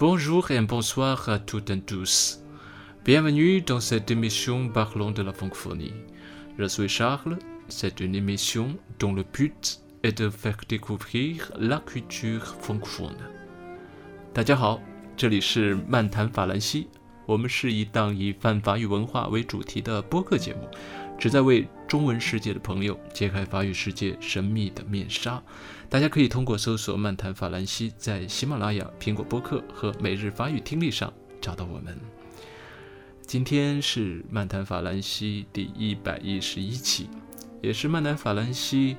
Bonjour et bonsoir à toutes et tous. Bienvenue dans cette émission parlant de la francophonie. Je suis Charles. C'est une émission dont le but est de faire découvrir la culture francophone. 大家好，这里是漫谈法兰西。我们是一档以泛法语文化为主题的播客节目， 旨在为中文世界的朋友揭开法语世界神秘的面纱。大家可以通过搜索“漫谈法兰西”在喜马拉雅、苹果播客和每日法语听力上找到我们。今天是漫谈法兰西第一百一十一期，也是漫谈法兰西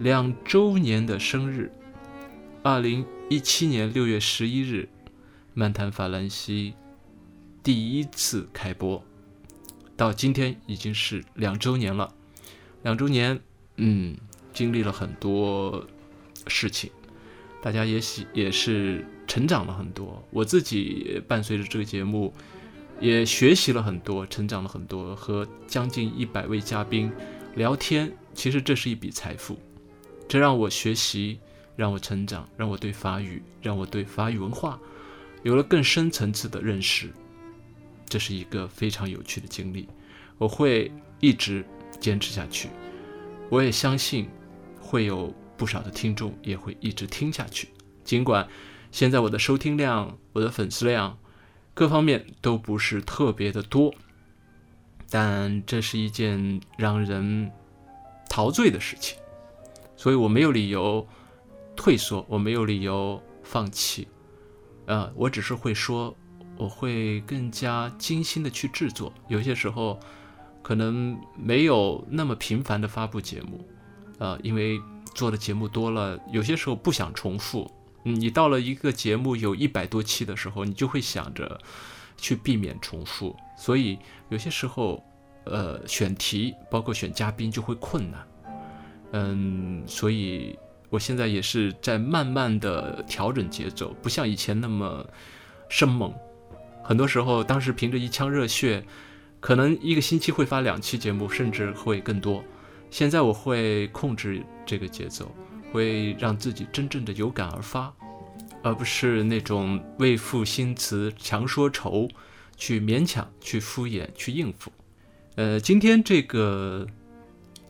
两周年的生日。二零一七年六月十一日，漫谈法兰西。第一次开播，到今天已经是两周年了。两周年，嗯，经历了很多事情，大家也喜也是成长了很多。我自己伴随着这个节目，也学习了很多，成长了很多。和将近一百位嘉宾聊天，其实这是一笔财富，这让我学习，让我成长，让我对法语，让我对法语文化有了更深层次的认识。这是一个非常有趣的经历，我会一直坚持下去。我也相信会有不少的听众也会一直听下去。尽管现在我的收听量、我的粉丝量各方面都不是特别的多，但这是一件让人陶醉的事情，所以我没有理由退缩，我没有理由放弃。呃，我只是会说。我会更加精心的去制作，有些时候可能没有那么频繁的发布节目，呃，因为做的节目多了，有些时候不想重复。你到了一个节目有一百多期的时候，你就会想着去避免重复，所以有些时候，呃，选题包括选嘉宾就会困难。嗯，所以我现在也是在慢慢的调整节奏，不像以前那么生猛。很多时候，当时凭着一腔热血，可能一个星期会发两期节目，甚至会更多。现在我会控制这个节奏，会让自己真正的有感而发，而不是那种为赋新词强说愁，去勉强、去敷衍、去应付。呃，今天这个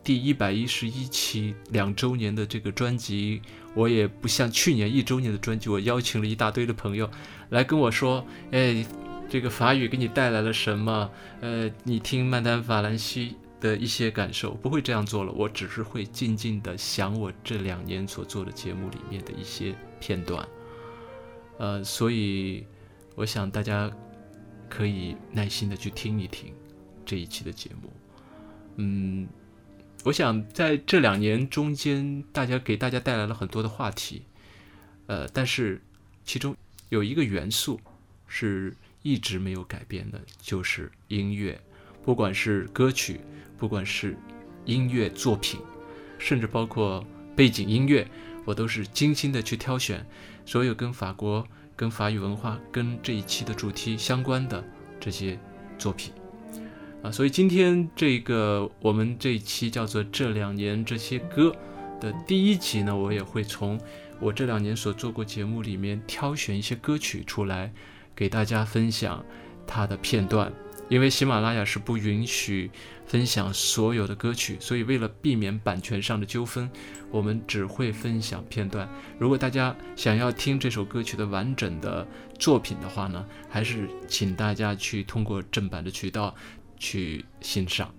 第一百一十一期两周年的这个专辑，我也不像去年一周年的专辑，我邀请了一大堆的朋友来跟我说，哎。这个法语给你带来了什么？呃，你听曼丹法兰西的一些感受，不会这样做了。我只是会静静的想我这两年所做的节目里面的一些片段。呃，所以我想大家可以耐心的去听一听这一期的节目。嗯，我想在这两年中间，大家给大家带来了很多的话题。呃，但是其中有一个元素是。一直没有改变的就是音乐，不管是歌曲，不管是音乐作品，甚至包括背景音乐，我都是精心的去挑选所有跟法国、跟法语文化、跟这一期的主题相关的这些作品啊。所以今天这个我们这一期叫做“这两年这些歌”的第一集呢，我也会从我这两年所做过节目里面挑选一些歌曲出来。给大家分享它的片段，因为喜马拉雅是不允许分享所有的歌曲，所以为了避免版权上的纠纷，我们只会分享片段。如果大家想要听这首歌曲的完整的作品的话呢，还是请大家去通过正版的渠道去欣赏。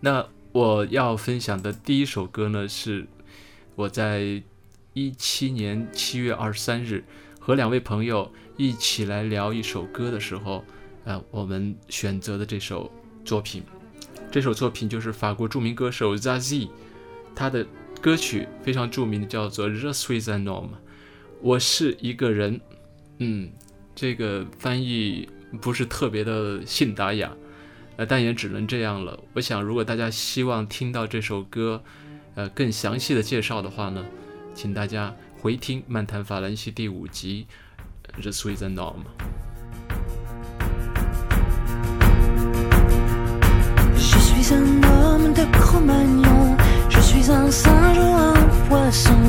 那我要分享的第一首歌呢，是我在一七年七月二十三日和两位朋友。一起来聊一首歌的时候，呃，我们选择的这首作品，这首作品就是法国著名歌手 Zazie，他的歌曲非常著名的叫做《Je suis un homme》，我是一个人，嗯，这个翻译不是特别的信达雅，呃，但也只能这样了。我想，如果大家希望听到这首歌，呃，更详细的介绍的话呢，请大家回听《漫谈法兰西》第五集。Je suis un homme. Je suis un homme de Cro-Magnon. Je suis un singe ou un poisson.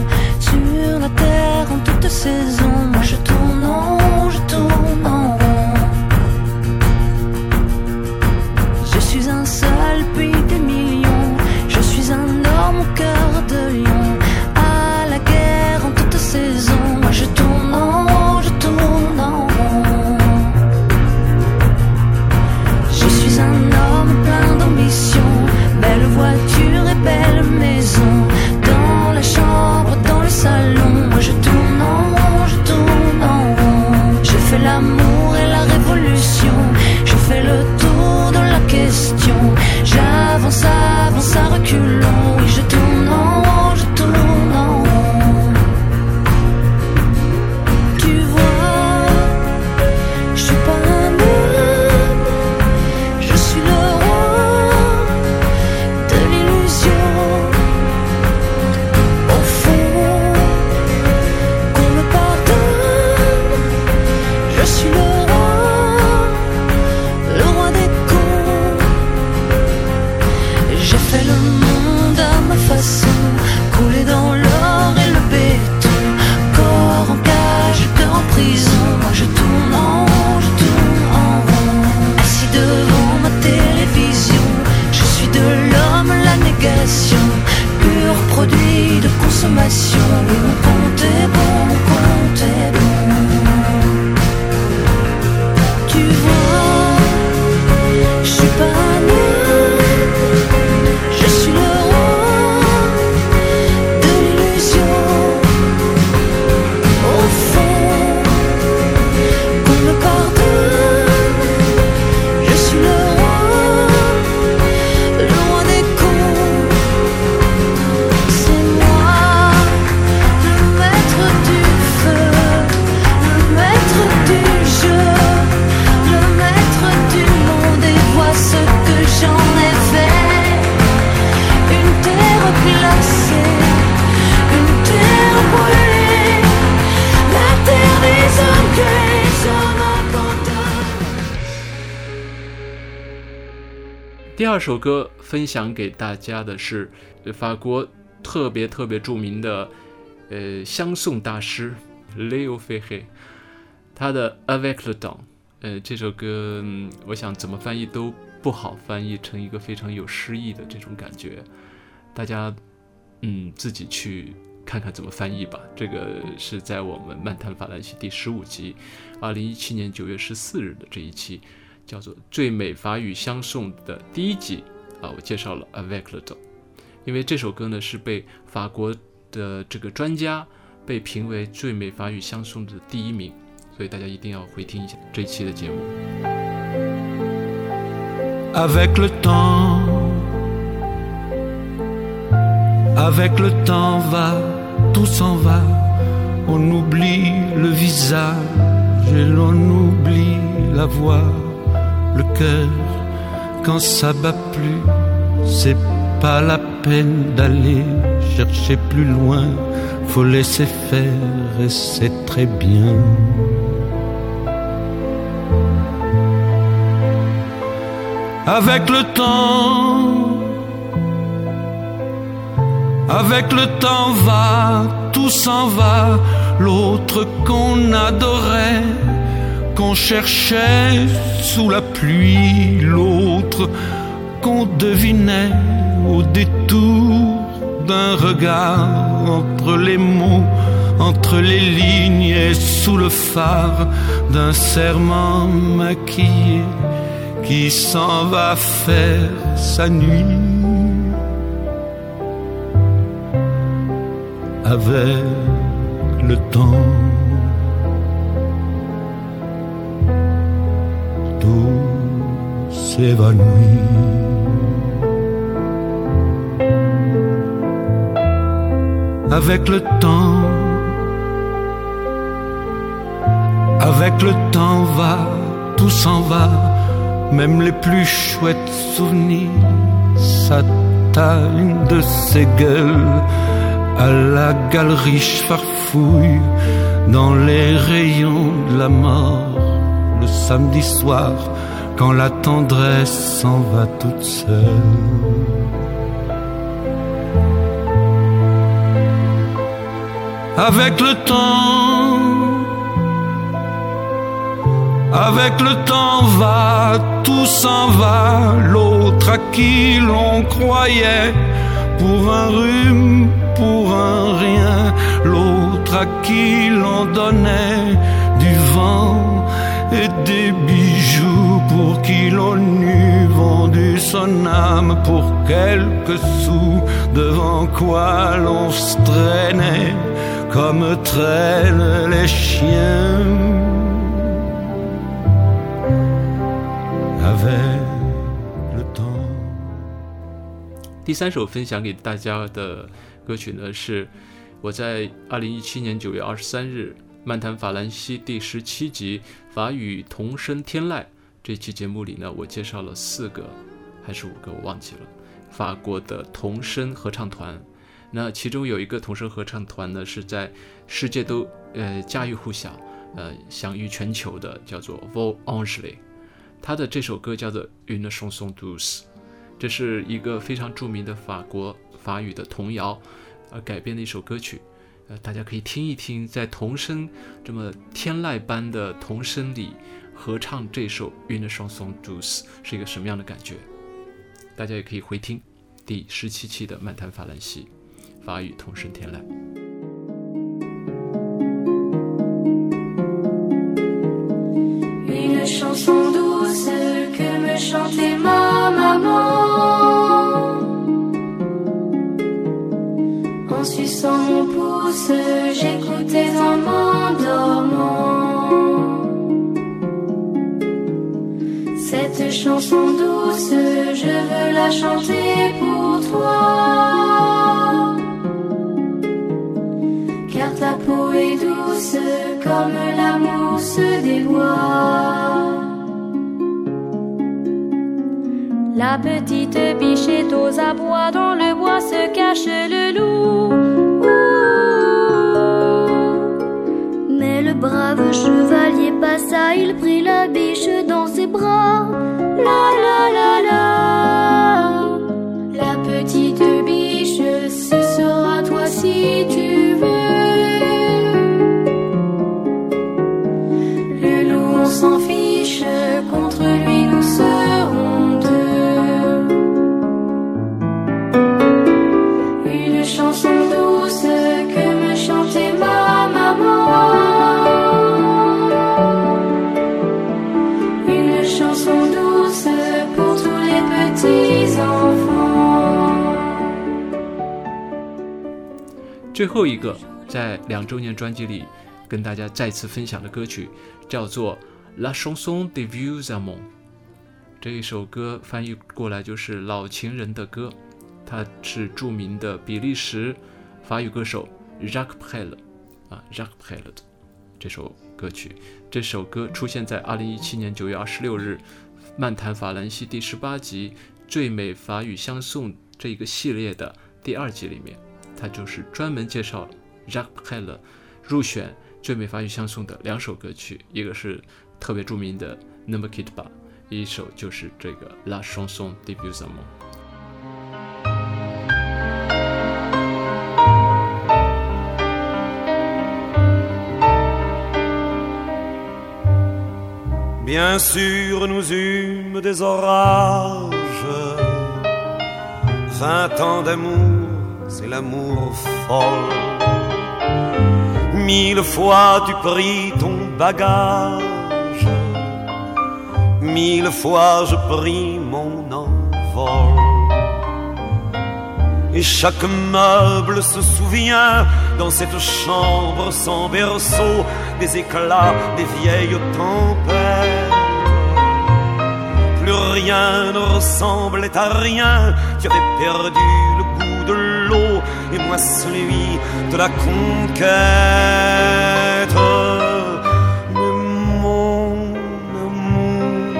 Sur la terre en toute saison. Moi je tourne 第二首歌分享给大家的是法国特别特别著名的呃相送大师 Leo Ferré，他的 Avec le temps。呃，这首歌我想怎么翻译都不好翻译成一个非常有诗意的这种感觉，大家嗯自己去看看怎么翻译吧。这个是在我们漫谈法兰西第十五集，二零一七年九月十四日的这一期。叫做《最美法语相送》的第一集啊，我介绍了 Avec le temps，因为这首歌呢是被法国的这个专家被评为最美法语相送的第一名，所以大家一定要回听一下这一期的节目。Avec le temps, avec le temps va, tout s'en va, on oublie le visage et l'on oublie la voix. Le cœur quand ça bat plus. C'est pas la peine d'aller chercher plus loin, faut laisser faire et c'est très bien. Avec le temps, avec le temps va, tout s'en va, l'autre qu'on adorait qu'on cherchait sous la pluie, l'autre qu'on devinait au détour d'un regard entre les mots, entre les lignes et sous le phare d'un serment maquillé qui s'en va faire sa nuit. Avec le temps. S'évanouit. Avec le temps, avec le temps va, tout s'en va, même les plus chouettes souvenirs s'atteignent de ses gueules. À la galerie farfouille dans les rayons de la mort le samedi soir quand la tendresse s'en va toute seule. Avec le temps, avec le temps va, tout s'en va, l'autre à qui l'on croyait pour un rhume, pour un rien, l'autre à qui l'on donnait du vent et des bijoux pour qui l'on eût vendu son âme pour quelques sous, devant quoi l'on se traînait comme traînent les chiens. Avec le temps. 第三首分享给大家的歌曲呢，是我在二零一七年九月二十三日漫谈法兰西第十七集法语童声天籁这期节目里呢，我介绍了四个还是五个，我忘记了。法国的童声合唱团，那其中有一个童声合唱团呢，是在世界都呃家喻户晓，呃享誉全球的，叫做 Vol Angely。他的这首歌叫做 Une chanson douce，这是一个非常著名的法国法语的童谣而改编的一首歌曲。呃，大家可以听一听，在童声这么天籁般的童声里合唱这首《Une chanson douce》是一个什么样的感觉？大家也可以回听第十七期的《漫谈法兰西》法语童声天籁。Chanson douce, je veux la chanter pour toi. Car ta peau est douce comme la mousse des bois. La petite bichette aux abois, dans le bois se cache le loup. Mais le brave chevalier passa, il prit la biche dans bras. La la la la. 最后一个在两周年专辑里跟大家再次分享的歌曲叫做《La chanson de vieux amants》。这一首歌翻译过来就是“老情人的歌”，它是著名的比利时法语歌手 Jacques Brel 啊 Jacques Brel 的这首歌曲。这首歌出现在2017年9月26日漫谈法兰西第十八集“最美法语相送”这一个系列的第二集里面。它就是专门介绍 Jacques Brel 入选最美法语相送的两首歌曲，一个是特别著名的《Ne me quitte pas》，一首就是这个《La chanson des vieux amants》。Bien sûr, nous eûmes des orages. Vingt ans d'amour, c'est l'amour folle. Mille fois tu pris ton bagage. Mille fois je pris mon envol. Et chaque meuble se souvient dans cette chambre sans berceau des éclats des vieilles tempêtes. Plus rien ne ressemblait à rien, tu avais perdu moi celui de la conquête. Mais mon amour,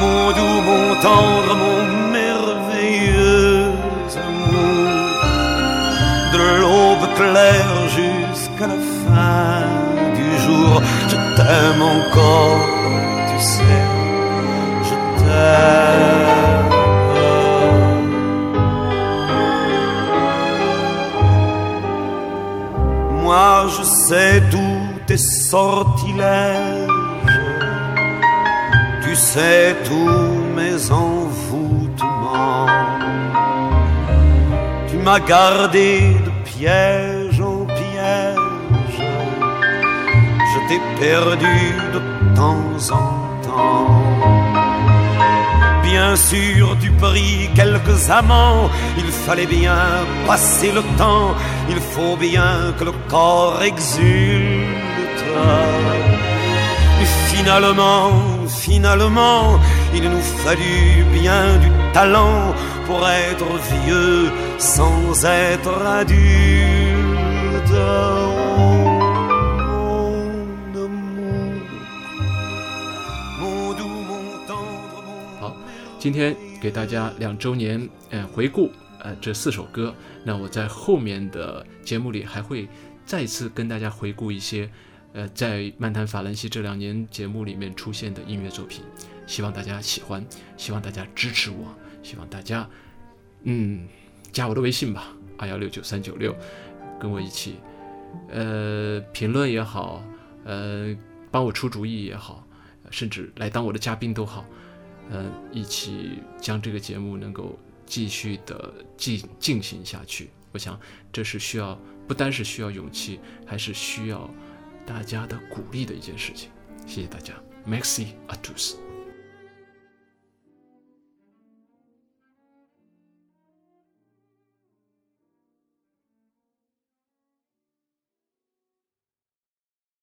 mon doux, mon tendre, mon merveilleux amour, de l'aube claire jusqu'à la fin du jour, je t'aime encore, tu sais, je t'aime. Sais tous tes sortilèges, tu sais tous mes envoûtements. Tu m'as gardé de piège en piège, je t'ai perdu de temps en temps. Bien sûr, tu pris quelques amants, il fallait bien passer le temps, il faut bien que le corps exulte. Et finalement, finalement, il nous fallut bien du talent pour être vieux sans être adulte. 今天给大家两周年呃回顾呃这四首歌，那我在后面的节目里还会再次跟大家回顾一些呃在漫谈法兰西这两年节目里面出现的音乐作品，希望大家喜欢，希望大家支持我，希望大家嗯加我的微信吧，二幺六九三九六，跟我一起呃评论也好，呃帮我出主意也好，甚至来当我的嘉宾都好。嗯，一起将这个节目能够继续的进进行下去。我想这是需要不单是需要勇气，还是需要大家的鼓励的一件事情。谢谢大家，Merci à tous。